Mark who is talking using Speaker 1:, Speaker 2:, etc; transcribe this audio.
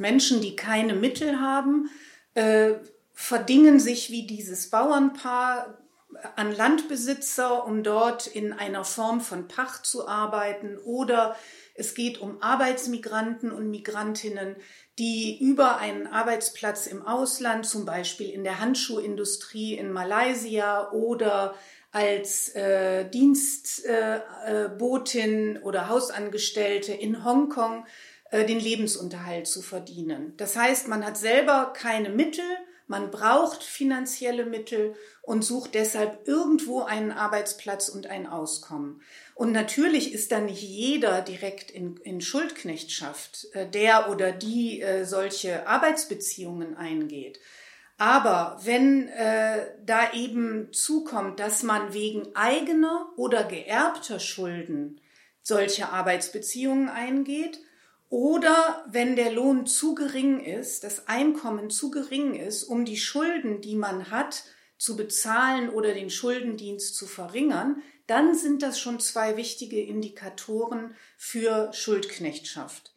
Speaker 1: Menschen, die keine Mittel haben, äh, verdingen sich wie dieses Bauernpaar an Landbesitzer, um dort in einer Form von Pacht zu arbeiten. Oder es geht um Arbeitsmigranten und Migrantinnen, die über einen Arbeitsplatz im Ausland, zum Beispiel in der Handschuhindustrie in Malaysia oder als äh, Dienstbotin äh, oder Hausangestellte in Hongkong äh, den Lebensunterhalt zu verdienen. Das heißt, man hat selber keine Mittel, man braucht finanzielle Mittel und sucht deshalb irgendwo einen Arbeitsplatz und ein Auskommen. Und natürlich ist da nicht jeder direkt in, in Schuldknechtschaft, äh, der oder die äh, solche Arbeitsbeziehungen eingeht. Aber wenn äh, da eben zukommt, dass man wegen eigener oder geerbter Schulden solche Arbeitsbeziehungen eingeht, oder wenn der Lohn zu gering ist, das Einkommen zu gering ist, um die Schulden, die man hat, zu bezahlen oder den Schuldendienst zu verringern, dann sind das schon zwei wichtige Indikatoren für Schuldknechtschaft.